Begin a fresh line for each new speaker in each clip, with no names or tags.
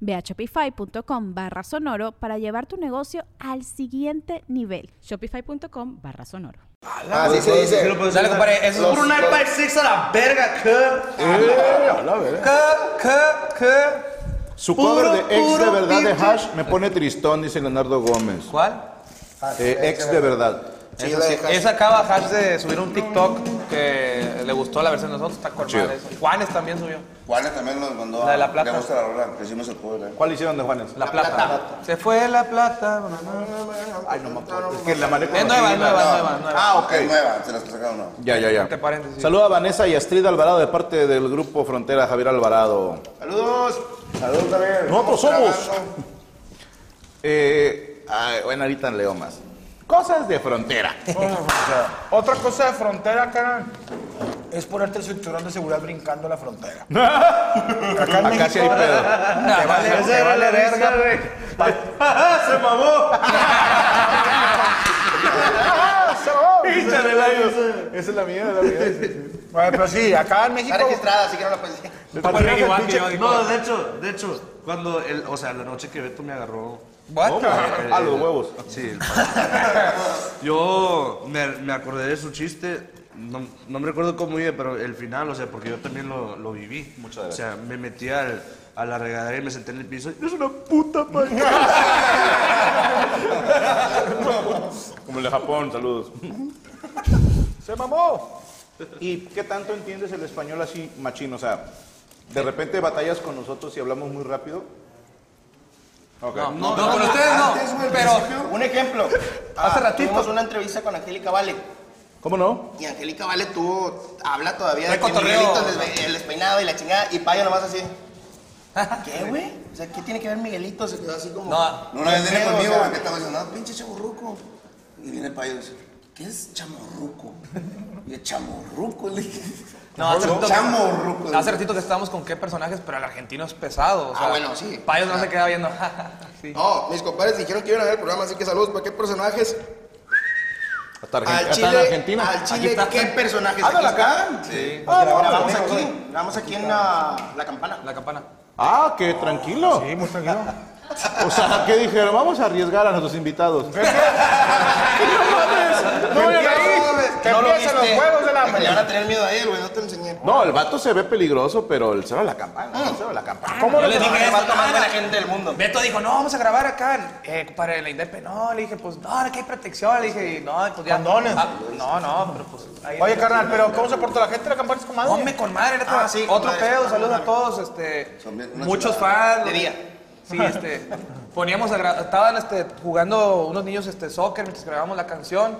Ve a shopify.com barra sonoro para llevar tu negocio al siguiente nivel.
Shopify.com barra sonoro.
Así se dice.
Dale, compadre, eso es un iPad 6 a la verga, ¿qué? ¿Qué? ¿Qué? ¿Qué?
Su cover de ex de verdad de Hash me pone tristón, dice Leonardo Gómez.
¿Cuál?
Eh, ex de verdad.
Esa acaba Hash de subir un TikTok que le gustó la versión de nosotros, está con madre eso. Juanes también subió.
Juanes también nos mandó.
La de
a-
La Plata.
Le gusta la rola, que hicimos el cover. ¿eh?
¿Cuál hicieron de Juanes?
La, plata. Se fue la plata.
Ay, no me acuerdo. Es que la manejo
Es nueva, es nueva, es nueva, nueva.
Ah, ok.
Es nueva, se las sacaron no.
Ya, ya, ya.
Entre paréntesis.
Saluda a Vanessa y Astrid Alvarado de parte del grupo Frontera Javier Alvarado.
Saludos. Saludos también.
Nosotros somos. Eh, ay, bueno, ahorita leo más. Cosas de frontera.
Otra cosa de frontera, carnal, es ponerte el cinturón de seguridad brincando la frontera. Acá en
Acá sí hay pedo.
Te vale, te vale verga.
¡Se mamó! Esa es la mía, la mía.
Bueno, pero sí, acá en México.
Está registrada, así que no la puedes decir.
No, de hecho, de hecho, cuando el, o sea, la noche que Beto me agarró.
What?
el-
Ah, los huevos.
Sí, el Yo me, me acordé de su chiste. No, no me recuerdo cómo iba, pero el final, o sea, porque yo también lo, lo viví.
Muchas
O sea, me metí al- a la regadera y me senté en el piso. y, Es una puta madre.
Como el de Japón, saludos.
Se mamó.
¿Y qué tanto entiendes el español así machino? O sea, de repente batallas con nosotros y hablamos muy rápido. Ok.
No, no, con ustedes no. Pero
Un ejemplo.
Hace
Ah,
ratito.
Tuvimos una entrevista con Angélica Vale.
¿Cómo no?
Y Angélica Vale tuvo, habla todavía
De
que. Miguelito, el, despeinado y la chingada. Y Payo nomás así. ¿Qué, güey? O sea, ¿qué tiene que ver Miguelito? Se quedó así como.
No.
una vez viene conmigo, o sea, que estaba diciendo, no, pinche chamorruco. Y viene Payo y dice, ¿qué es chamorruco? Y yo, chamorruco, le dije.
No, hace ratito,
chamorruco.
hace ratito que estábamos con qué personajes, pero el argentino es pesado. O sea,
Ah, bueno, sí.
Payos no se queda viendo. sí.
No, mis compadres dijeron que iban a ver el programa, así que saludos. ¿Para qué personajes?
Hasta, Argen-
Al
hasta
Chile,
en Argentina.
Al Chile,
está.
¿qué personajes?
Ándale
Aquí
acá.
Sí.
Ah, grabamos aquí, grabamos aquí en la, la campana.
La campana.
Ah, qué tranquilo.
Sí, muy tranquilo.
O sea, ¿qué dijeron? Vamos a arriesgar a nuestros invitados.
No, vayan ahí. Que
No lo
empiecen los
viste.
juegos del
Le
hambre.
van a tener miedo a él, güey, no te enseñé.
No, el vato se ve peligroso, pero el cero a la campana. El cero a la campana.
¿Cómo
Yo
le
les dije
El
eso,
vato más buena
no.
gente del mundo.
Beto dijo, no, vamos a grabar acá. Eh, compadre, la INDEP. No, le dije, pues, no, aquí hay protección. Le dije, y no, pues ya.
Condones.
Ah, no, no, pero pues. ahí-
Oye, carnal, pero ¿cómo se porta la gente de la campana? Es comadre.
Hombre, con madre, neta.
Ah, sí,
otro
con madre.
pedo, saludos a todos, este,
Son bien- una
muchos fans.
De día.
Sí, este, poníamos, estaban este, jugando unos niños este, soccer mientras grabábamos la canción.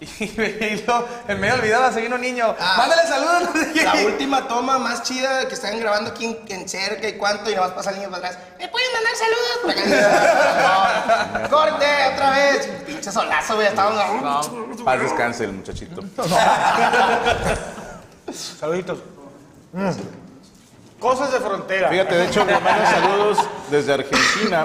Y, luego, en medio del video se vino un niño,
Ah.
mándale saludos. no.
La última toma más chida que están grabando aquí en, en cerca y cuánto, y nada más pasa el niño para atrás. ¿Me pueden mandar saludos? No, ¡Corte! ¡Otra vez! Pinche solazo, güey. Estábamos.
Paz descanse el muchachito.
Saluditos. Mm. Cosas de frontera.
Fíjate, de hecho, le mandan saludos desde Argentina.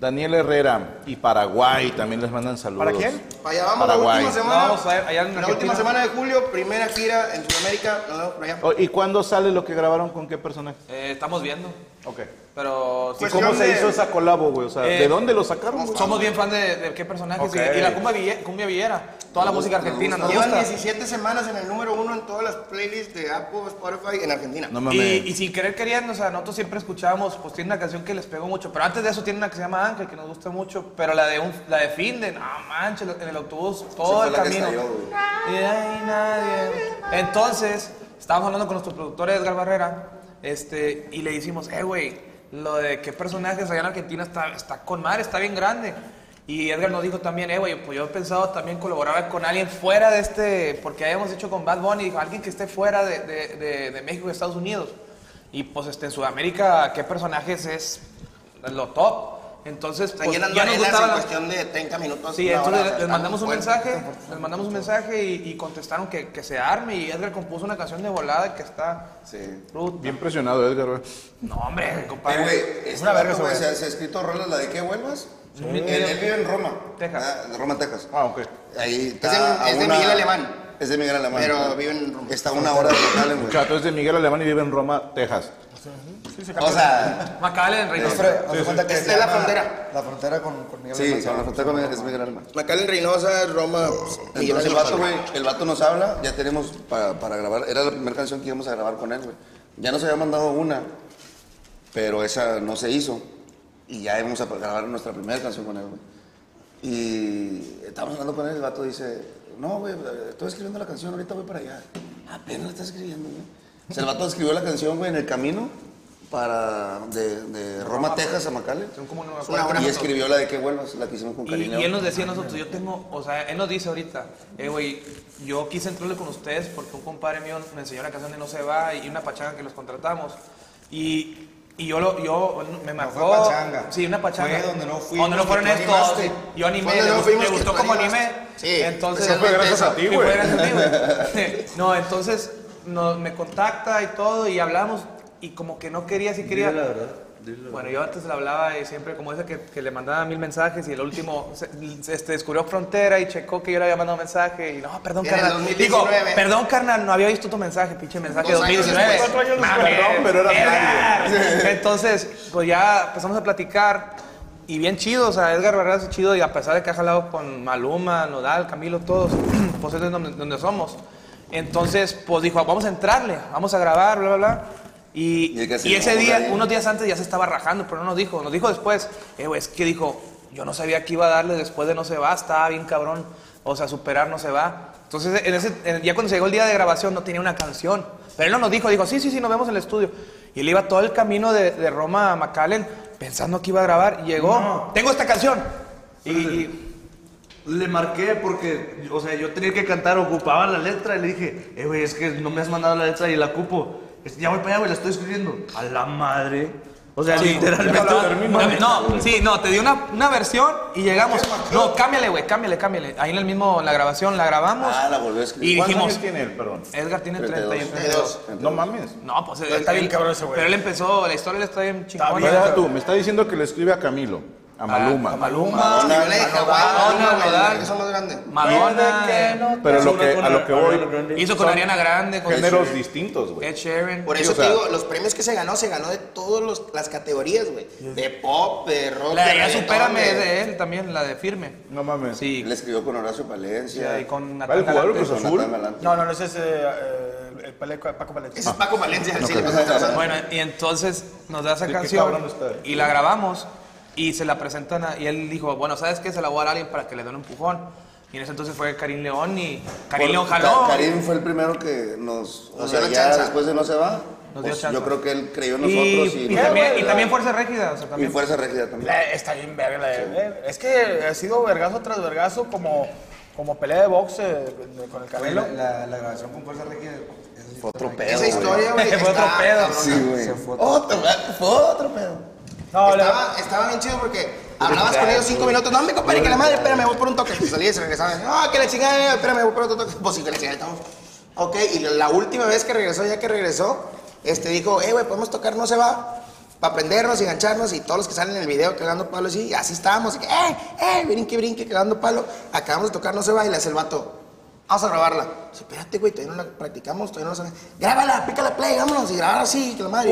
Daniel Herrera y Paraguay también les mandan saludos.
¿Para quién?
Para allá vamos
Paraguay.
la última semana.
Vamos a ver, allá en
la
Argentina.
última semana de julio, primera gira en Sudamérica. Nos vemos por allá.
Oh, ¿Y cuándo sale lo que grabaron con qué personaje?
Eh, estamos viendo.
Ok.
Pero sí,
¿Y cómo se
de-
hizo esa colabo, güey? O sea,
Eh,
¿de dónde lo sacaron, güey?
somos bien fan de, de qué personajes.
Ok.
Y, y la cumbia, ville- cumbia villera. Toda la música argentina
nos Llevan
gusta.
17 semanas en el número uno en todas las playlists de Apple, Spotify en Argentina.
No
Y,
mames.
y sin querer queriendo, o sea, nosotros siempre escuchábamos, pues tiene una canción que les pegó mucho, pero antes de eso tiene una que se llama Ángel, que nos gusta mucho, pero la de un, la de Finde, no manches, en el autobús, todo el camino. y hay nadie. Entonces, estábamos hablando con nuestro productor Edgar Barrera, este, y le decimos, eh, güey, lo de qué personajes allá en Argentina está, está con mar, está bien grande. Y Edgar nos dijo también, eh, güey, pues yo he pensado también colaborar con alguien fuera de este, porque habíamos hecho con Bad Bunny, alguien que esté fuera de, de, de- de México y Estados Unidos. Y pues este, en Sudamérica, ¿qué personajes es lo top? Entonces, pues,
llenando
ya nos gustaba
en cuestión de 30 minutos.
Sí, entonces
hora,
les,
o sea,
mandamos un
fuerte.
mensaje, les mandamos un mensaje y, y contestaron que, que se arme y Edgar compuso una canción de volada que está
Sí.
Bien presionado, Edgar, güey.
No, hombre, compadre.
güey, este
Una verga
se, ha escrito rolas la de que vuelvas. Él, él vive en Roma.
Texas.
Ah, Roma, Texas.
Ah, ok.
Ahí
Es
está
de-
a
es de
una-
Miguel Alemán.
Es de Miguel Alemán.
Pero vive en Roma.
Está una hora de McAllen, güey.
Chato es de Miguel Alemán y vive en Roma, Texas.
O sea,
Macallen,
haz de cuenta que
Esta es la frontera.
La frontera con, con Miguel
sí,
Alemán.
con la frontera con Miguel- es Miguel Alemán.
Macallen Reynosa, Roma, pues, Miguel
Entonces el vato, güey, el vato nos habla, ya tenemos para, para grabar, era la primera canción que íbamos a grabar con él, güey. Ya nos había mandado una, pero esa no se hizo. Y ya íbamos a grabar nuestra primera canción con él, güey. Y estábamos hablando con él, el vato dice, no, güey, estoy escribiendo la canción, ahorita voy para allá. Apenas la está escribiendo, güey. O sea, el vato escribió la canción, güey, en el camino para, de, de Roma, Texas a McAllen.
Son como una-
hora.
Y escribió la de que vuelvas, la que hicimos con
Y,
cariño.
y él nos decía a nosotros, yo tengo, o sea, él nos dice ahorita, eh, güey, yo quise entrarle con ustedes porque un compadre mío me enseñó la canción de No se va y una pachanga que los contratamos. Y, y yo, lo, yo me marcó.
fue pachanga.
Sí, una pachanga.
Fue donde no fuimos,
Donde no fueron estos.
animaste.
Yo animé,
Fue donde no
gustó-
fuimos, que
gustó como
animaste.
animé.
Sí,
entonces.
especialmente
Fue gracias a ti, güey.
fue gracias a ti, güey. No, entonces no, me contacta y todo y hablamos y como que no quería, sí quería.
Dile la verdad.
Bueno, yo antes le hablaba y siempre como ese que, que le mandaba mil mensajes y el último se, este, descubrió frontera y checó que yo le había mandado mensaje y no, perdón, carnal. Digo,
2019.
perdón, carnal, no había visto tu mensaje, pinche mensaje de
Dos años
2019.
después.
Cuatro años después,
Mames,
perdón, pero era
Edgar. Entonces, pues ya empezamos a platicar y bien chido, o sea, Edgar Barreras es chido y a pesar de que ha jalado con Maluma, Nodal, Camilo, todos, pues es de donde, donde somos. Entonces, pues dijo, vamos a entrarle, vamos a grabar, bla, bla, bla. Y, ese día, unos días antes ya se estaba rajando, pero no nos dijo. Nos dijo después, eh, güey, es que dijo, yo no sabía que iba a darle después de No se va, estaba bien cabrón. O sea, superar No se va. Entonces, en ese, en- ya cuando se llegó el día de grabación no tenía una canción. Pero él no nos dijo, dijo, sí, sí, sí, nos vemos en el estudio. Y él iba todo el camino de, de Roma a McAllen pensando que iba a grabar. Y llegó, tengo esta canción. Y, y-
Le marqué porque, o sea, yo tenía que cantar, ocupaba la letra y le dije, eh, güey, es que no me has mandado la letra y la ocupo. Es- Ya voy para allá, güey, la estoy escribiendo. A la madre. O sea, literalmente.
No, no, sí, no, te di una, una versión y llegamos. No, cámbiale, güey, cámbiale, cámbiale. Ahí en el mismo, en la grabación, la grabamos.
Ah, la volvió a escribir.
Y
¿Cuántos
dijimos,
años tiene él, perdón?
Edgar tiene
32.
32.
No mames.
No, pues él
Está
está
bien
bien
cabrón ese güey.
Pero él empezó, la historia le está bien chingona.
Pero deja tú, me está diciendo que le escribe a Camilo, a Maluma.
A Maluma,
Madonna,
Madonna,
Madonna,
Nodal.
Eso es más grande.
Madonna.
Pero lo que, a lo que voy,
Hizo con Ariana Grande, con
géneros distintos, güey.
Ed Sheeran.
Por
Sí,
eso
o sea-
te digo, los premios que se ganó, se ganó de todas las categorías, güey. De pop, de rock,
La
de
de Ya Supérame
de-
es de él también, la de Firme.
No mames.
Sí,
Él escribió con Horacio
sí,
Palencia.
ahí con
¿Va el
Natalia
jugador
Galante.
Cruz
con
Azul?
Natán Galante.
No, no, no, ese es eh, el Paleco- Paco Palencia.
Ese es Paco Valencia, sí, pues, entonces,
Bueno, y entonces nos da esa
Sí,
canción y la grabamos y se la presentan a- y él dijo, bueno, ¿sabes qué? Se la voy a dar a alguien para que le dé un empujón. Y en ese entonces fue Karim León y Karim
Por-
León jaló.
Ka- Karim fue el primero que nos. O
Nos
sea,
dio la
ya
chance.
después de No Se Va. Pues, yo creo que él creyó en
y,
nosotros y.
y también, y también Fuerza Régida. O sea,
y
también.
Fuerza Régida también.
La- Está bien verga la de- eh, Es que ha sido vergazo tras vergazo como, como pelea de box eh, con el Canelo.
La, la grabación con Fuerza Rígida es
Fue otro pedo.
Esa historia, güey.
Fue otro pedo.
Sí, güey.
Se fue
Otro, fue otro pedo.
No,
Estaba, estaba bien chido porque hablabas con ellos cinco minutos. No, mi compadre, que la madre, espérame, voy por un toque. Y salía y. No, que la chingada, espérame, voy por otro toque. Pues sí, que la chingada, estamos. Ok, y la última vez que regresó, ya que regresó, este dijo, eh, güey, podemos tocar, no se va. Para aprendernos y engancharnos y todos los que salen en el video cagando palo así, y así estábamos. Y que, eh, eh, brinque, brinque, cagando palo. Acabamos de tocar, no se va, y le hace el vato. Vamos a grabarla. Dice, espérate, güey, todavía no la practicamos, todavía no la sabemos. Grábala, pícala play, vámonos, y grabar así, que la madre.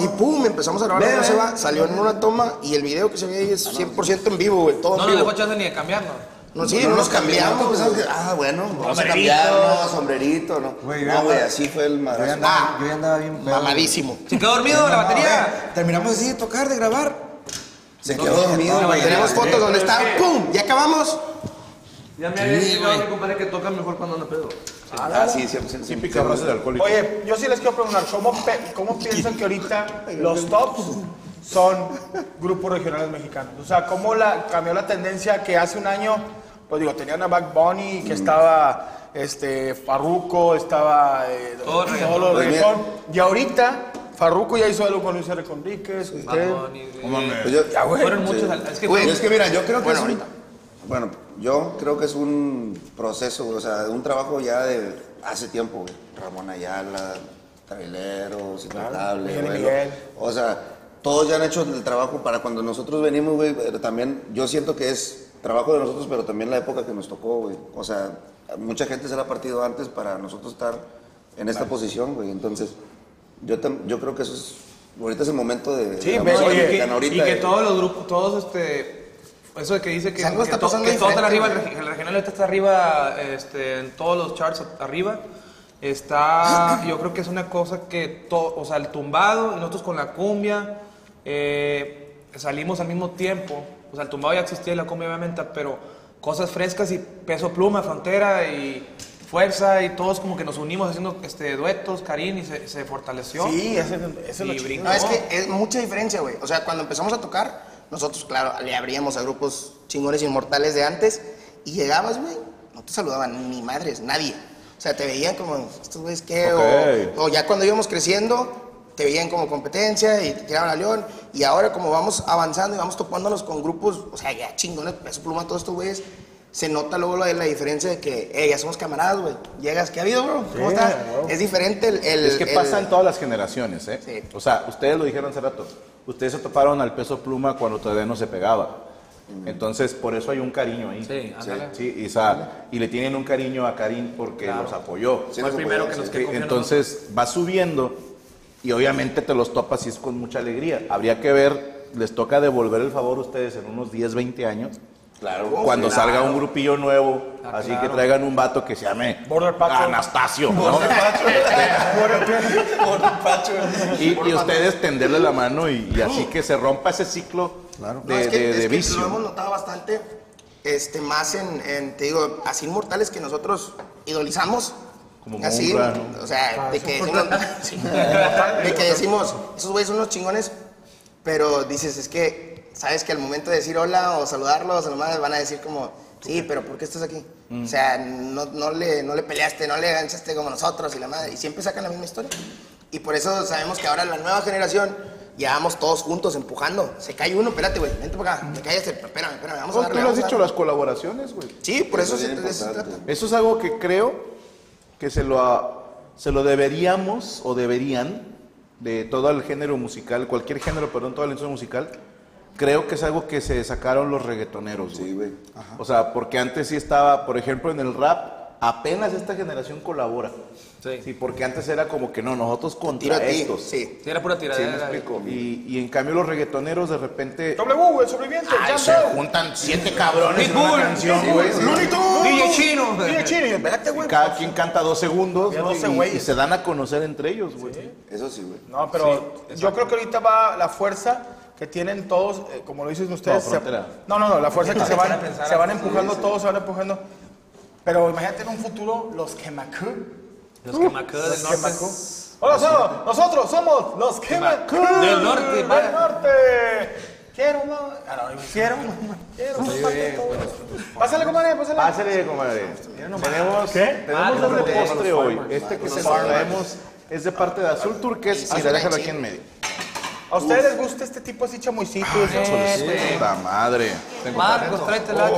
y pum, empezamos a grabar, no se va, salió en una toma, y el video que se ve ahí es 100% en vivo, güey, todo
No
en
nos
vivo.
dejó chance ni de cambiarnos.
No, sí, no nos cambiamos.
Ah, bueno, vamos a
Sombrerito.
cambiarnos, sombrerito, ¿no?
Güey,
no,
yo
güey, así fue el
Yo
madrazo.
andaba, yo ya andaba bien pedo.
Mamadísimo.
Se quedó dormido la batería.
Terminamos así de tocar, de grabar.
Se quedó dormido, güey.
Tenemos fotos donde está, pum, ya acabamos.
Ya me había explicado mi compadre que toca mejor cuando anda pedo.
Ah, sí, 100%.
Típica frase de alcohólico.
Oye, yo sí les quiero preguntar, ¿cómo, pe- cómo piensan que ahorita los tops son grupos regionales mexicanos? O sea, ¿cómo la, cambió la tendencia que hace un año, pues digo, tenían a Back Bunny, que estpues estaba este, Farruko, estaba eh,
Todo reggaetón.
lo reggaetón, y ahorita Farruko ya hizo algo con Luis R. Conríquez, usted.
Bad Bunny, güey.
Pues yo-
Ya, güey.
Fueron muchos. al- Es que
Güey, es que mira, yo creo que
Bueno,
es un,
ahorita.
bueno, yo creo que es un proceso, o sea, un trabajo ya de hace tiempo, güey. Ramón Ayala, Traileros,
y
güey,
Miguel.
O sea, todos ya han hecho el trabajo para cuando nosotros venimos, güey, pero también yo siento que es trabajo de nosotros, pero también la época que nos tocó, güey. O sea, mucha gente se la ha partido antes para nosotros estar en esta posición, güey. Entonces, yo, yo creo que eso es, ahorita es el momento de...
Sí,
de
ve,
música
oye,
y
ahorita
que
de-
todos los grupos, todos este. Eso de que dice que,
algo está pasando
que todo está arriba, el, regional está arriba, este, en todos los charts arriba. Está, yo creo que es una cosa que, to- o sea, el tumbado y nosotros con la cumbia eh, salimos al mismo tiempo. O sea, el tumbado ya existía y la cumbia obviamente, pero cosas frescas y peso pluma, frontera y fuerza y todos como que nos unimos haciendo este, duetos, Karim y se, se fortaleció.
Sí, ese, ese es lo
Y brincó.
No, es que es mucha diferencia, güey. O sea, cuando empezamos a tocar, nosotros, claro, le abríamos a grupos chingones inmortales de antes y llegabas, güey, no te saludaban ni madres, nadie. O sea, te veían como, estos güeyes qué, o, o ya cuando íbamos creciendo, te veían como competencia y te tiraban a león. Y ahora, como vamos avanzando y vamos topándonos con grupos, o sea, ya chingones, peso pluma, todos estos güeyes, se nota luego la, la diferencia de que, eh, ya somos camaradas, güey. Llegas, ¿qué ha habido, bro? ¿Cómo estás? Es diferente el. el-
Es que
el-
pasa en todas las generaciones, ¿eh?
Sí.
O sea, ustedes lo dijeron hace rato. Ustedes se toparon al peso pluma cuando todavía no se pegaba. Entonces, por eso hay un cariño ahí.
Sí, ándale.
Sí, y, o sea, y le tienen un cariño a Karim porque
Claro.
los apoyó.
Sí,
Fue el primero que nos
sí.
que
Sí, entonces va subiendo y obviamente te los topas y es con mucha alegría. Habría que ver, les toca devolver el favor a ustedes en unos 10, 20 años. Claro. Cuando salga un grupillo nuevo,
Ah,
así
claro.
que traigan un vato que se llame
Border Pacho.
Anastasio. ¿no? y, y ustedes tenderle la mano y, y así que se rompa ese ciclo de,
No, es que,
de-
es
de
que
vicio.
lo hemos notado bastante, este, más en, en, te digo, así inmortales que nosotros idolizamos.
Como
así,
¿no?
o sea, de que decimos, de que decimos, esos güeyes son unos chingones, pero dices, es que, sabes que al momento de decir hola o saludarlos, a lo más van a decir como, sí, pero ¿por qué estás aquí?
Mm.
O sea, no, no, le, no le peleaste, no le ganchaste como nosotros y la madre, y siempre sacan la misma historia. Y por eso sabemos que ahora la nueva generación ya vamos todos juntos empujando. Se cae uno, espérate, güey, vente para acá, te caes, espérame, espérame, vamos a darle.
tú lo has dicho, las colaboraciones, güey.
Sí, por eso,
Eso
se, eso se trata.
Eso es algo que creo que se lo, se lo deberíamos o deberían de todo el género musical, cualquier género, perdón, toda la industria musical. Creo que es algo que se sacaron los reggaetoneros, güey.
Sí, güey.
O sea, porque antes sí estaba, por ejemplo, en el rap, apenas esta generación colabora.
Sí.
porque antes era como que no, nosotros contra
a ti,
estos.
sí.
Sí, era pura
Sí, me
tiradera.
explico. Y, y en cambio los reggaetoneros de repente
W, el sobreviviente,
ay,
ya
se juntan siete cabrones en una canción, güey.
DJ Chino.
DJ Chino, güey.
Cada quien canta dos segundos
Ya
¿no?
12
y, se dan a conocer entre ellos, güey.
Eso sí, güey.
No, pero yo creo que ahorita va la fuerza que tienen todos, eh, como lo dicen ustedes.
No,
se- no, no, no, la fuerza que se van, se van empujando todos, se van empujando. Pero imagínate en un futuro los Kemaku.
Los quedan del
Los
norte.
Hola, somos- nosotros somos los Kemaku.
Del norte,
Del norte. Quiero más. Ah, no, quiero más. Quiero más. Pásale, compadre, pásale.
Pásale, comadre. Tenemos, tenemos el de postre hoy. Este que se traemos es de parte de Azul Turqués. Mira, déjalo aquí en medio.
¿A ustedes les gusta este tipo así chamoycito?
Puta madre.
Marcos, tráete el hacha.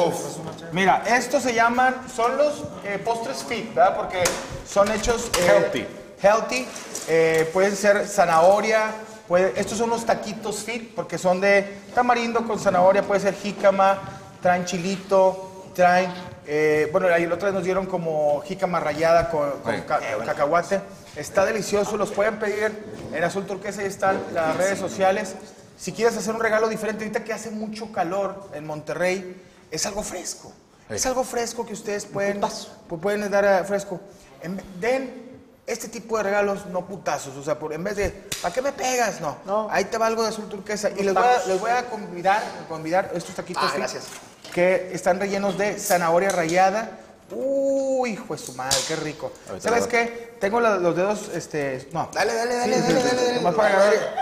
Mira, estos se llaman, son los eh, postres fit, ¿verdad? Porque son hechos... eh,
Healthy.
Healthy. eh, pueden ser zanahoria. Puede, estos son los taquitos fit porque son de tamarindo con zanahoria. Puede ser jícama, traen chilito, traen Eh, bueno, ahí el otro día nos dieron como jícama rallada con, con ca- cacahuate. Está delicioso, los pueden pedir en azul turquesa, ahí están las redes sociales. Si quieres hacer un regalo diferente, ahorita que hace mucho calor en Monterrey, es algo fresco. Es algo fresco que ustedes pueden, pu- pueden dar a fresco. En- den este tipo de regalos, no putazos. O sea, por, en vez de, ¿para qué me pegas? No. Ahí te va algo de azul turquesa. Y les voy, a, les voy a convidar, convidar estos taquitos
Ah,
sí,
gracias.
que están rellenos de zanahoria rallada. Uy, hijo de su madre, qué rico.
Ahorita
¿Sabes qué? Tengo la- los dedos, este, no.
Dale, dale, dale,
Sí,
dale, dale, dale,
nomás
dale.
para agarrar.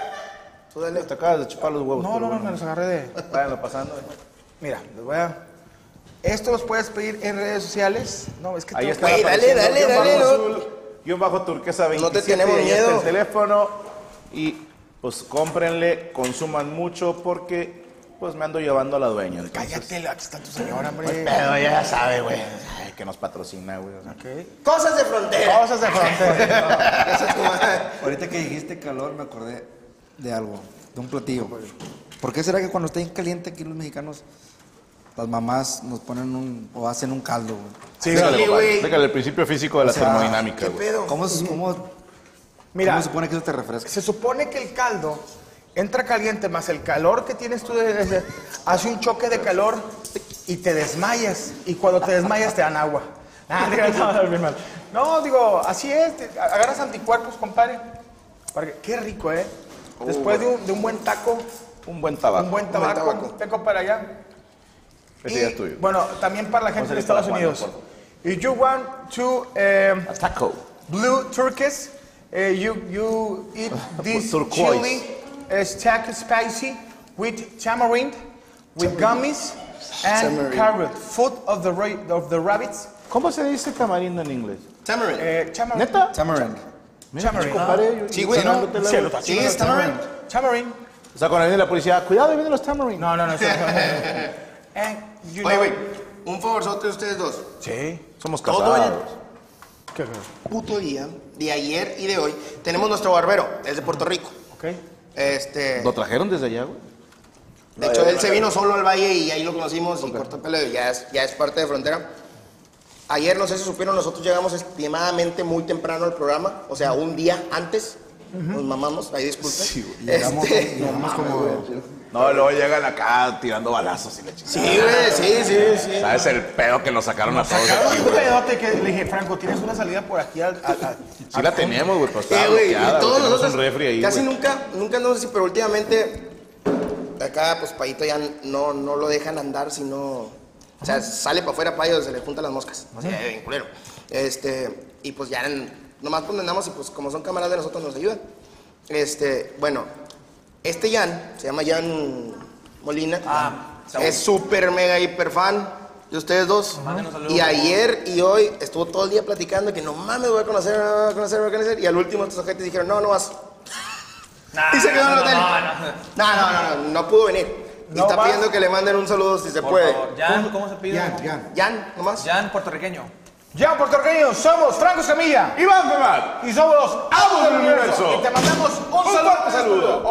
Tú dale.
Te acabas de chupar los huevos.
No, no, no, me los agarré de.
Váyanlo pasando.
Mira, les voy a. Esto los puedes pedir en redes sociales. No, es que
Ahí está.
Güey, dale, dale,
guion
dale,
bajo azul, guion bajo turquesa 27.
No te tenemos
ahí está
miedo.
el teléfono. Y pues cómprenle, consuman mucho porque pues me ando llevando a la dueña. entonces-
Cállate, aquí está tu señora, hombre.
Pero ya sabe, güey. Ay, que nos patrocina, güey. o sea.
Cosas de frontera.
Cosas de frontera.
Es.
Ahorita que dijiste calor, me acordé de algo, de un platillo. ¿Por qué será que cuando está bien caliente aquí los mexicanos, las mamás nos ponen un, o hacen un caldo? güey?
Sí,
compadre,
güey.
explícale el principio físico de la
sea,
termodinámica,
¿Qué
güey.
pedo?
¿Cómo, se- cómo,
Mira,
cómo se supone que eso te refresca?
se supone que el caldo entra caliente más el calor que tienes tú de- de- hace un choque de calor y te desmayas. Y cuando te desmayas te dan agua. Ah, te creas, no, bien mal. No, digo, así es. te- agarras anticuerpos, compadre. Para que- qué rico, ¿eh? Después de un, de un buen taco,
Un buen tabaco.
un buen
buen
tabaco,
tabaco.
tengo para allá.
Ese
Y,
ya es tuyo.
Bueno, también para la gente de Estados Unidos. If you want to um,
A taco.
blue turkeys, uh, you you eat this
Turquoise.
chili uh, stack spicy with tamarind, with gummies and
Tamarind.
carrot. Food of the ra- of the rabbits.
¿Cómo se dice tamarindo en inglés?
Tamarind.
Eh, tamarind.
¿Neta?
Tamarind.
Tamarind.
Compadre,
Sí, güey, ¿no?
Sí,
es tamarind.
Tamarind.
O sea, cuando viene la policía, cuidado, vienen los tamarind.
No, no, no. And you
Oye,
know-
güey, un favorzote de ustedes dos.
Sí.
Somos
Todo
casados.
¿Qué?
Puto día, de ayer y de hoy, tenemos nuestro barbero, es de Puerto Rico.
Ok.
Este,
¿Lo trajeron desde allá, güey?
de hecho, él se vino solo al valle y ahí lo conocimos y cortó el pelo y ya es, ya es parte de frontera. Ayer, no sé si supieron, nosotros llegamos estimadamente muy temprano al programa, o sea, un día antes. Nos mamamos, ahí disculpen.
Llegamos,
Este,
llegamos como...
No, luego llegan acá tirando balazos y le chingan.
sí, güey, sí, sí, sí.
¿Sabes el pedo que nos sacaron a todos
Sacaron
aquí,
un
güey?
pedote que le dije, Franco, tienes una salida por aquí al. al- al-
Sí la tenemos, güey, pero
Eh, güey,
bloqueada,
todos
güey,
nosotros
un refri ahí,
casi
güey.
nunca, nunca andamos así, pero últimamente acá pues Payito ya no, no lo dejan andar si no, o sea, sale para afuera Payo, se le juntan las moscas, o sea, bien culero. Este, y pues ya en- nomás pues andamos y pues como son camaradas de nosotros nos ayudan. Este, bueno, este Jan, se llama Jan Molina, es súper mega hiper fan de ustedes dos. Y ayer y hoy estuvo todo el día platicando que no mames, voy a conocer, voy a conocer, voy a conocer. Y al último estos ojetes dijeron, no, no vas. y se quedó en el hotel. No, no, no, no, no pudo venir. Y
No
está
vas.
pidiendo que le manden un saludo si se
Por
puede.
favor. Jan, ¿cómo se pide?
Jan, Jan.
Jan, nomás.
Jan, puertorriqueño.
Ya, puertorriqueños, somos Franco Escamilla
Iván Femat.
y somos los amos del universo. Y te mandamos un saludo.
saludo.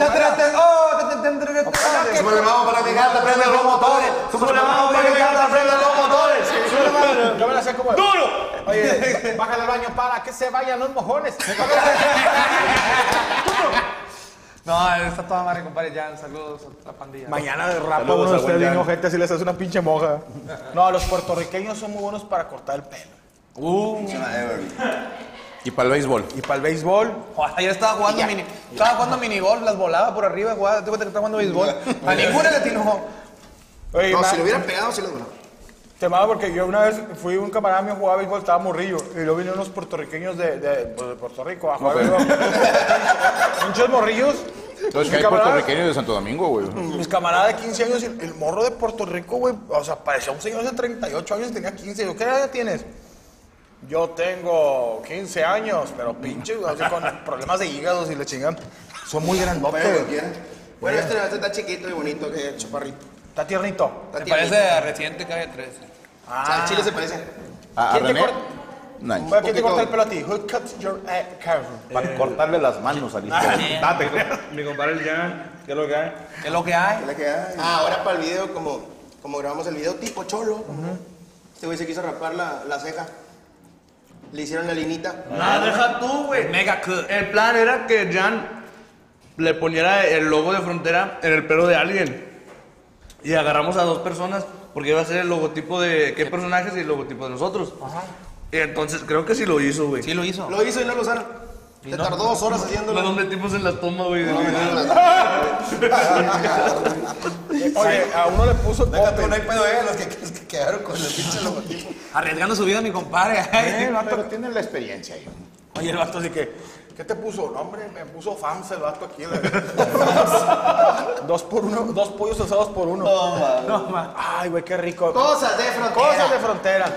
Mano para que prende los motores. Súbele mano para que prende los motores.
Yo me la sé como. ¡Duro! Oye, bájale al baño para que se vayan los mojones.
No, está toda madre, compadre. Jan, saludos a la pandilla.
Mañana de rapa
Saludos
uno de ustedes bien ojete si les hace una pinche moja. No, los puertorriqueños son muy buenos para cortar el pelo.
Y para el béisbol.
Y para el béisbol,
Joder, Ayer estaba jugando mini, estaba jugando minigolf, las volaba por arriba, jugaba, te cuenta que estaba jugando béisbol. A ninguna le atinó.
Oye,
No, si lo hubieran pegado, sí lo hubieran.
Te amaba porque yo una vez fui un camarada mío a jugar béisbol, estaba morrillo. Y luego vinieron unos puertorriqueños de, de, pues, de Puerto Rico a jugar béisbol. Muchos morrillos.
Entonces, que hay puertorriqueños de Santo Domingo, güey.
Mis camaradas de 15 años, el, el morro de Puerto Rico, güey, o sea, parecía un señor de 38 años y tenía 15. Yo, ¿qué edad tienes? Yo tengo 15 años, pero pinche, o sea, con problemas de hígados y le chingan. Son muy grandotes.
Bueno, este, este está chiquito y bonito, que chaparrito.
Está tiernito.
Está tiernito.
parece a Residente Calle 13.
O sea, al chile se parece.
¿A, a
¿Quién te
René?
corta?
Nice.
¿Quién te corta el pelo a ti? Who cuts your eh, hair?
Para cortarle las manos al hijo. Date.
Mi compadre el Jan, ¿qué es lo que hay?
¿Qué es lo que hay?
Ah, ahora para el video, como, como grabamos el video tipo cholo, Este güey se quiso rapar la, la ceja. Le hicieron la linita.
Nada, deja tú, güey.
Mega cut.
El plan era que Jan le poniera el logo de frontera en el pelo de alguien. Y agarramos a dos personas porque iba a ser el logotipo de qué personajes y el logotipo de nosotros. Y entonces creo que sí lo hizo, güey.
Sí lo hizo.
Lo hizo y no lo usaron. Te tardó dos horas haciéndolo.
Nos metimos en la toma, güey.
No, no, no.
Oye, a uno le puso
no hay pedo, eh, los que, quedaron con el pinche logotipo.
Arriesgando su vida, mi compadre.
Eh, el vato-
Pero tienen la experiencia, hijo.
Oye, el vato así que, ¿qué te puso? No, hombre, me puso FAMS el vato aquí. la- dos por uno, dos pollos asados por uno. No, ma. Ay, güey, qué rico.
Cosas de frontera.
Cosas de frontera.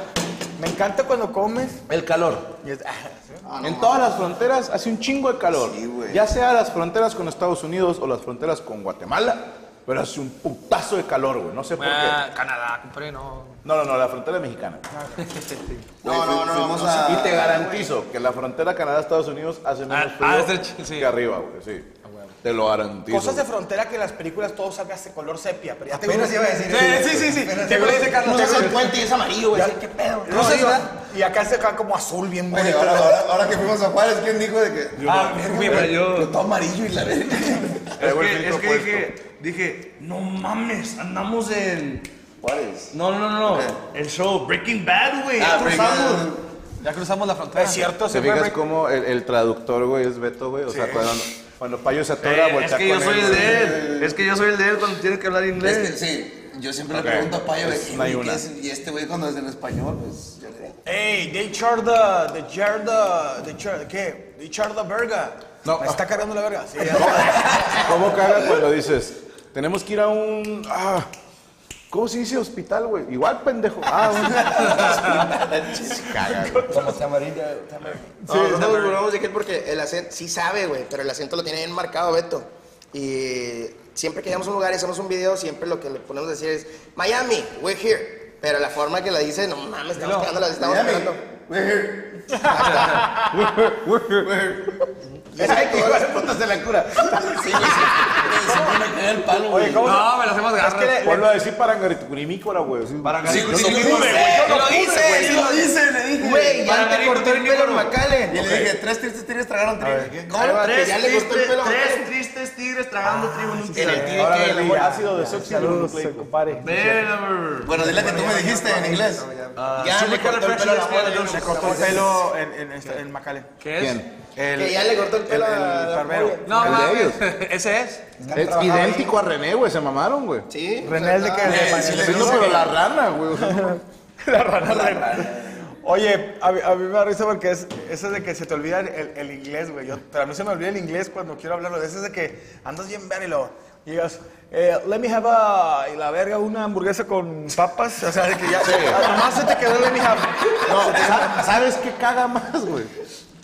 Me encanta cuando comes.
El calor.
y es- ah, ¿sí?
en todas las fronteras hace un chingo de calor.
Sí, güey.
ya sea las fronteras con Estados Unidos o las fronteras con Guatemala, pero hace un putazo de calor, güey. No sé por qué.
Ah, Canadá, compadre, no.
No, no, no, la frontera es mexicana.
No, no, no, vamos a.
Y te garantizo que la frontera Canadá-Estados Unidos hace menos
Ah,
frío
ah, es ch- sí.
que arriba, güey, sí. Te lo garantizo.
Cosas de frontera que en las películas todo salga de color sepia. Pero ya te
Apenas iba a decir.
Sí, sí, sí. Te
iba a decir.
Carlos.
No,
te-
es el puente y es amarillo, güey. ¿Qué pedo?
No,
sé,
y acá se acá como azul, bien
Oye,
bonito.
ahora, ahora, ahora que fuimos a Juárez, ¿quién dijo de que.?
Ah, mira, yo.
Todo amarillo y la verga.
Es que, dije, dije, no mames, andamos en.
Juárez.
No, no, no, no. El show Breaking Bad, güey.
Ah,
ya
Breaking.
Ya cruzamos la frontera.
Es cierto,
¿Te
se
fijas cómo el, el traductor, güey, es Beto, güey? O sea, cuando, cuando Payo se atora,
Eh, es que yo soy el de él. Es que yo soy el de él cuando tiene que hablar
Es que,
inglés.
sí, yo siempre le pregunto a Payo, de
Es-
qué,
no
y este güey cuando es en español, pues yo le
Hey, they char the, they char the, they char, ¿qué? They char the verga.
No.
Me está cargando la verga. Sí, ya.
¿Cómo caga cuando dices, tenemos que ir a un... Ah, ¿Cómo se dice hospital, güey? Igual, pendejo. Ah, güey.
Como tamarilla. No, no nos burlamos de aquel porque el acento, sí sabe, güey, pero el acento lo tiene bien marcado, Beto. Y siempre que llegamos a un lugar y hacemos un video, siempre lo que le ponemos a decir es, Miami, we're here. Pero la forma que la dice, no mames, estamos pegando las estamos pegando.
Ay, que igual puta se la cura.
Sí, güey, el palo, güey.
Oye, ¿cómo
No, me la hacemos
Es
garra.
que le- le-
Ponlo a decir parangaritucurimícora, güey. sí.
Para
Sí, sí, sí,
Sí lo dice, güey, sí lo dice, le dije. Güey, ya te corté el pelo en.
Y le dije, tres tristes tigres tragaron trigo.
No, que ya le cortó el pelo a
tres tristes tigres tragando trigo en un
En el tigre
Ahora
que
el
enamora.
ácido
compadre.
Bueno, dile que tú me dijiste en inglés.
Ya le cortó el pelo a la.
Se cortó el pelo en, en, este- en Macallen.
¿Qué es?
¿Quién?
Que ya le cortó el pelo a la
barbero.
No,
El de
mames.
ellos.
Ese es.
Es idéntico a René, güey. Se mamaron, güey.
Sí.
René el de que... de-
sí
Sí, no, pero la rana, güey.
La rana René. Oye, a mí, a mí me da risa porque es, eso es de que se te olvida el, el inglés, güey. Yo, pero a mí se me olvida el inglés cuando quiero hablarlo. Eso es de que andas bien ver y lo llegas, eh, let me have a, y la verga, una hamburguesa con papas. O sea, de que ya, ah, nomás se te quedó let me have.
No, sa- ¿sabes qué caga más, güey?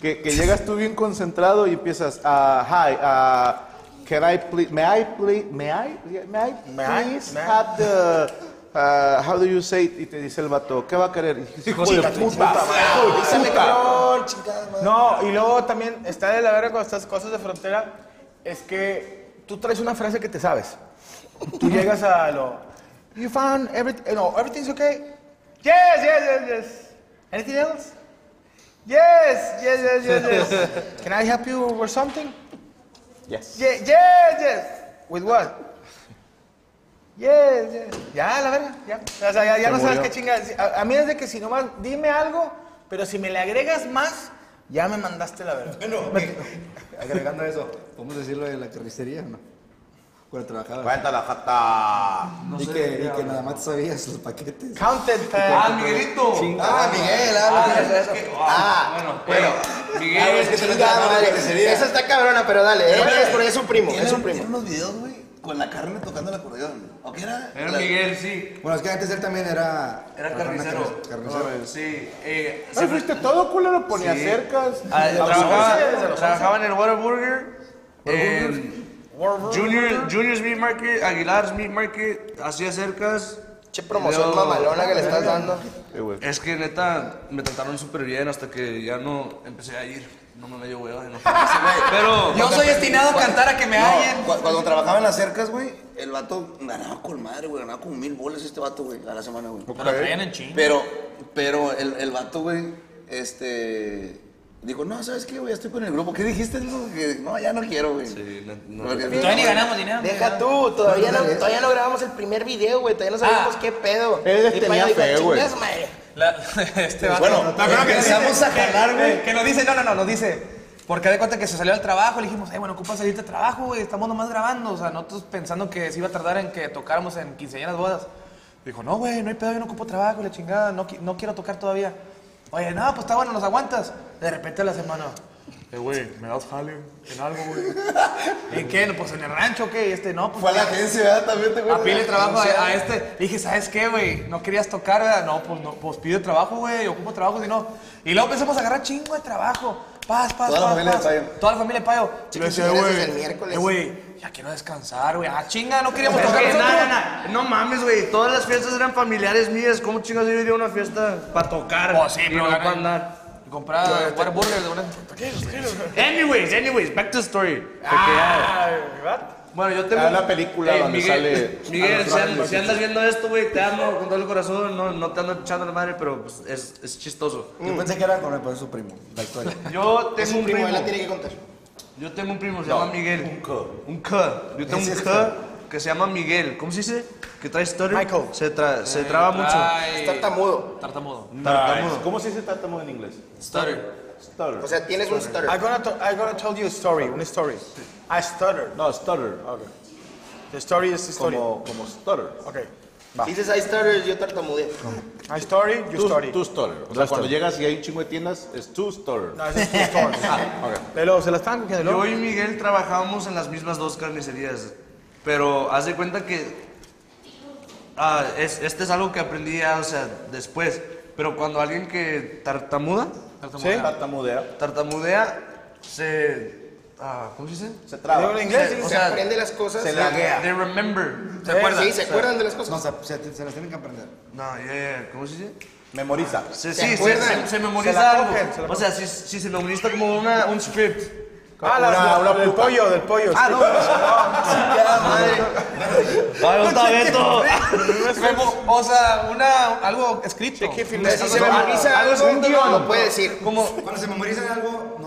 Que, que llegas tú bien concentrado y empiezas, ah, hi, ah, can I please, may I please, may I, may I please
May I?
have the, ah, how do you say it? Y te dice el vato, ¿qué va a querer? Hijo de puta, puta.
No, y luego también está de la verga con estas cosas de frontera, es que tú traes una frase que te sabes. Tú llegas a lo, you found everything, no, everything's okay? Yes, yes, yes, yes. Anything else? Yes, yes, yes, yes, yes. Can I help you with something?
Yes.
Yes, yes, yes. With what? Yes, yes. Ya, la verga, ya. O sea, ya, ya
Se
no sabes qué chingas. A, a mí es de que si nomás dime algo, pero si me le agregas más, ya me mandaste la verga.
Agregando eso, ¿podemos decirlo de la carnicería o no? Cuando trabajaba.
Cuéntala, jata.
y, que, y que nada más te sabías los paquetes.
Counted,
Ah, Miguelito.
Ah, Miguel, ah,
Ah,
Miguel.
es que-
Ah,
bueno,
bueno.
Miguel,
Ah, es que lo. Esa está cabrona, pero dale. Es, es porque es un primo, es un primo.
unos videos, güey, con la carne tocando el acordeón. ¿O qué era?
Era
La-
Miguel, sí.
Bueno, es que antes él también era...
Era carnicero.
carni- Carnicero.
Sí. Eh,
¿Sí fuiste todo, culero? Ponía cercas.
Ah, trabajaba, trabajaba en el Whataburger. En Junior, Junior's Meat Market, Aguilar's Meat Market, hacía cercas.
Che promoción mamalona que le estás dando.
Es que neta me trataron súper bien hasta que ya no empecé a ir. No me dio hueva de no. Pero.
Yo soy destinado a cantar a que me
No,
hallen.
cu- cuando trabajaba en las cercas, güey, el vato ganaba con madre, güey. Ganaba como mil bolas este vato, güey, a la semana, güey.
Pero traían en chinga.
Pero, pero el, el vato, güey, este. Dijo, no, ¿sabes qué, güey? Ya estoy con el grupo. ¿Qué dijiste? No, ya no quiero, güey.
Sí, no- no-
Porque-
Todavía ni ganamos dinero.
Deja tú, todavía no, todavía no grabamos el primer video, güey. Todavía no sabemos
Ah.
qué pedo.
Él tenía fe, güey.
Este vato.
Bueno,
¿Te acuerdas que
empezamos a jalar,
que-
güey.
Que nos dice, no, no, no, nos dice. Porque de cuenta que se salió al trabajo, le dijimos, eh, bueno, ocupa salirte al trabajo, güey, estamos nomás grabando. O sea, nosotros pensando que se iba a tardar en que tocáramos en quinceañeras bodas. Dijo, no, güey, no hay pedo, yo no ocupo trabajo, la chingada, no, no quiero tocar todavía. Oye, no, pues está bueno, nos aguantas. De repente a la semana, eh, güey, ¿me das jale en algo, güey? ¿En qué? No, Pues en el rancho, ¿o ¿qué? Este, no, pues.
Fue a la agencia, ¿verdad? También te
A pile trabajo a, a este. Le dije, ¿sabes qué, güey? ¿No querías tocar, verdad? No, pues no, pues pide trabajo, güey. Ocupo trabajo, si no. Y luego empezamos a agarrar chingo de trabajo. Paz, paz,
Toda la
paz,
familia
paz.
de Payo.
Toda la familia de Payo. Y le decía, güey,
el miércoles.
eh, güey, ya quiero descansar, güey. Ah, chinga, no queríamos tocar
que,
nosotros.
na, na, na, no mames, güey. Todas las fiestas eran familiares mías. ¿Cómo chingas yo iría a una fiesta para tocar?
Oh, sí,
y
pero
no para andar?
Comprar Whataburger de una.
Anyways, anyways, back to the story. Porque ya- Bueno, yo tengo.
Ah, la película donde
Miguel,
sale-
Miguel,
Ah,
si, andas viendo esto, güey, te amo con todo el corazón. No, no te ando echando la madre, pero pues, es, es chistoso.
Yo pensé que era con el, pues, su primo, la historia.
Yo
Es
tengo
un
un
primo,
primo.
él la tiene que contar.
Yo tengo un primo, se llama Miguel. Un K. Un K. Yo tengo un K que se llama Miguel. ¿Cómo se dice? Que trae stutter.
Michael.
Se, tra- se traba mucho.
Ay,
Es tartamudo.
Tartamudo.
Tartamudo.
¿Cómo se dice tartamudo en inglés?
Stutter.
Stutter.
O sea, tienes un stutter.
I'm gonna, to- I'm gonna tell you a story, una story. I stutter.
no, stutter.
The story is the story.
Como, como stutter.
Okay.
Dices I stutter, yo tartamudeo.
I story, you story.
tú stutter. O sea, cuando llegas y hay un chingo de tiendas, es tu stutter.
No, es tu story. Pero se la están cogiendo.
Yo y Miguel trabajábamos en las mismas dos carnicerías. Pero haz de cuenta que. ah, es, este es algo que aprendí ya, o sea, después. Pero cuando alguien que tartamuda,
Sí, tartamudea.
tartamudea, se. Ah, ¿Cómo se dice?
Se traba.
en inglés.
O
Se
sea,
aprende las cosas.
Se laguea.
They remember.
¿Se acuerdan?
Sí, se acuerdan de las
No,
cosas.
se, se, se las tienen que aprender.
No, ya, ya, ¿cómo se dice?
Memoriza.
Se,
¿Se
sí, se, se, se memoriza
Se
algo.
se
o sea, si, si se memoriza como una, un script.
Ah, la,
Una- una
del pollo, del pollo.
Ah, no.
¡Ay, está Beto!
O sea, una, algo escrito.
Si se memoriza
algo no.
lo puede decir.
Como,
Cuando se memorizan algo,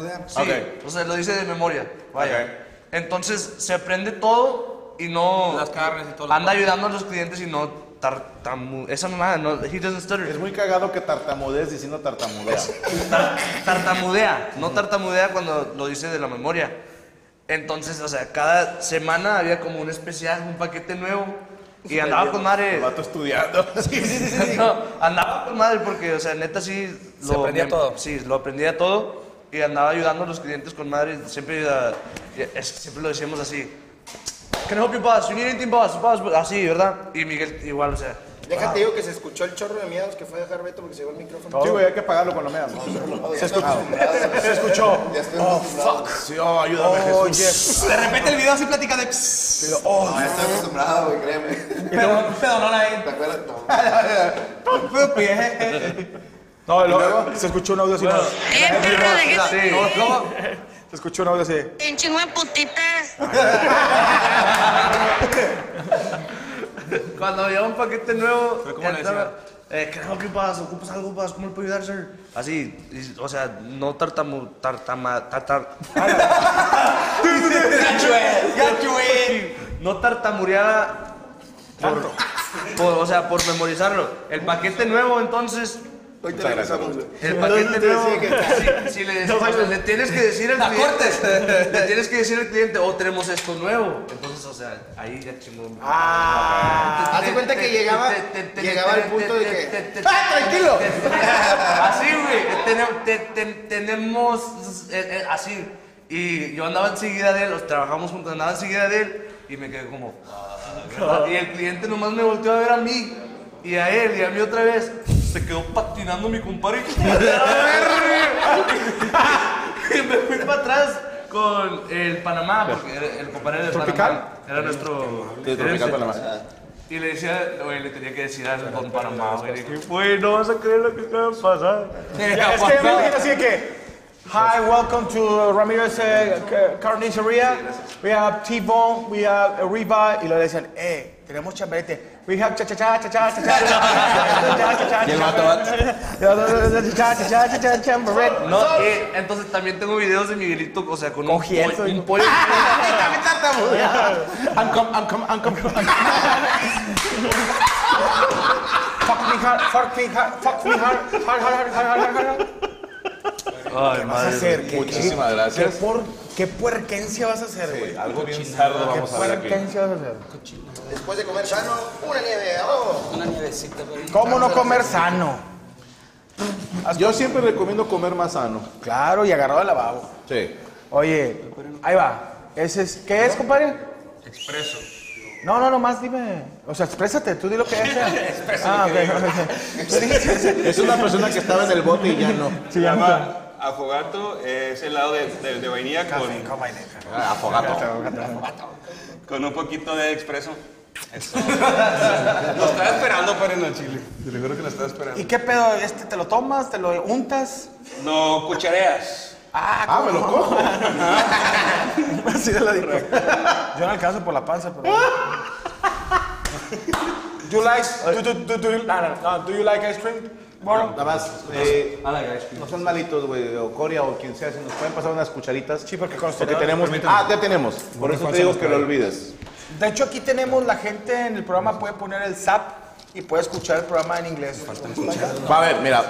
tartamudean.
Sí, o sea, lo dice de memoria. Vaya.
Ok.
Entonces se aprende todo y no.
Las carnes y todo lo
Anda ayudando a los clientes y no tartamu. Esa mamada, no. He doesn't stutter.
Es muy cagado que tartamudees diciendo tartamudea.
Tar- tartamudea. No tartamudea cuando lo dice de la memoria. Entonces, o sea, cada semana había como un especial, un paquete nuevo. Y andaba con madre.
El vato estudiando. Sí, sí, sí, sí.
No, andaba con madre porque, o sea, neta sí.
Se aprendía todo.
Sí, lo aprendía todo y andaba ayudando a los clientes con madre. Siempre, ah, es- siempre lo decíamos así. Can I help you, boss? You need anything, boss? Boss, boss. Así, ¿verdad? Y Miguel igual, o sea.
Déjate digo que se escuchó el chorro de miedos que fue a dejar Beto porque se llevó el micrófono.
Sí, güey, hay que pagarlo cuando me dan.
Se escuchó.
Se escuchó.
Estoy acostumbrado.
Sí, oh, ayúdame,
Oh,
Jesús.
yes.
De repente el video así platica de. psss,
No, ya estoy acostumbrado, güey, créeme.
Pero pedonón ahí.
¿Te acuerdas? No.
No, luego se escuchó un audio así. no.
Eh, perro, déjate.
Sí.
¿Cómo?
Se escuchó un audio así.
Un chingo de putitas.
Cuando había un paquete nuevo.
¿Pero cómo le
estaba, Eh, help you, boss? ¿Ocupas algo, boss? ¿Cómo le puedo ayudar, sir? Así, y- o sea, no tartamu, tartama, tartar. No tartamureaba por, por- o sea, por memorizarlo. El paquete nuevo, entonces,
Hoy te regresamos,
el paquete
decía que-
si, si le, decimos, o sea, le tienes que decir al cliente,
cortes.
le tienes que decir al cliente, oh, tenemos esto nuevo. Entonces, o sea, ahí ya chingón.
Ah, haz de cuenta que llegaba, llegaba al punto de que. ¡Ah, tranquilo!
Así, güey. Tenem- te- te- Tenemos. eh, eh, así. Y yo andaba enseguida de él, los trabajamos juntos, andaba enseguida de él. Y me quedé como. "Ah", Y el cliente nomás me volteó a ver a mí. Y a él, y a mí otra vez. Se quedó patinando mi compadre. y me fui para atrás con el Panamá, porque era- el compadre de
¿Tropical?
Era nuestro.
Sí, Tropical. Panamá.
Y le decía, güey, le tenía que decir al don Panamá, güey. Güey, no vas a creer lo que acaba de pasar.
Es que yo me imagino así de que, Hi, welcome to Ramirez uh, Carniceria. We have T-Bone, we have Arriba. Y lo decían, eh, tenemos chamberete. We have cha cha cha cha cha cha cha cha cha cha cha cha cha cha cha chamberete.
No, eh, entonces también tengo videos de Miguelito, o sea, con un.
Ancom, ancom, ancom. Fuck me hard, fuck me hard, fuck me hard, hard, hard, hard, hard, hard, hard.
Ay,
¿Qué vas a
madre.
hacer? ¿Qué-
Muchísimas
qué-
gracias.
¿Qué, por, ¿Qué puerquencia vas a hacer, güey?
Algo bien
¿Qué
vamos a ver aquí.
puerquencia vas a hacer?
Después de comer sano, una nieve. Oh.
¿Cómo no comer sano?
Yo siempre recomiendo comer más sano.
Claro, y agarrado al lavabo.
Sí.
Oye, ahí va. Ese es, ¿Qué es, compadre?
Expreso.
No, no, nomás dime. O sea, exprésate, tú di lo que es. Ah, ok.
Es una persona que estaba en el bote y ya no.
Se llama
Afogato es helado de, de, de vainilla con,
Afogato.
con un poquito de expreso. Eso. lo estaba esperando para en el chile. Te lo juro que lo estaba esperando.
¿Y qué pedo? ¿Este te lo tomas? ¿Te lo untas?
No cuchareas.
Ah,
me lo cojo.
Así de la dijo. Yo no alcanzo por la panza, pero. Do you like, do, do, do, do, you- no, no, no, do you like ice cream? Moro?
Nada más, eh, no son malitos, güey, o Coria o quien sea, si nos pueden pasar unas cucharitas.
Sí, porque con
Porque tenemos. Ah, ya tenemos. Por eso te digo que lo olvides.
De hecho, aquí tenemos la gente en el programa puede poner el zap y puede escuchar el programa en inglés.
Va a ver, mira,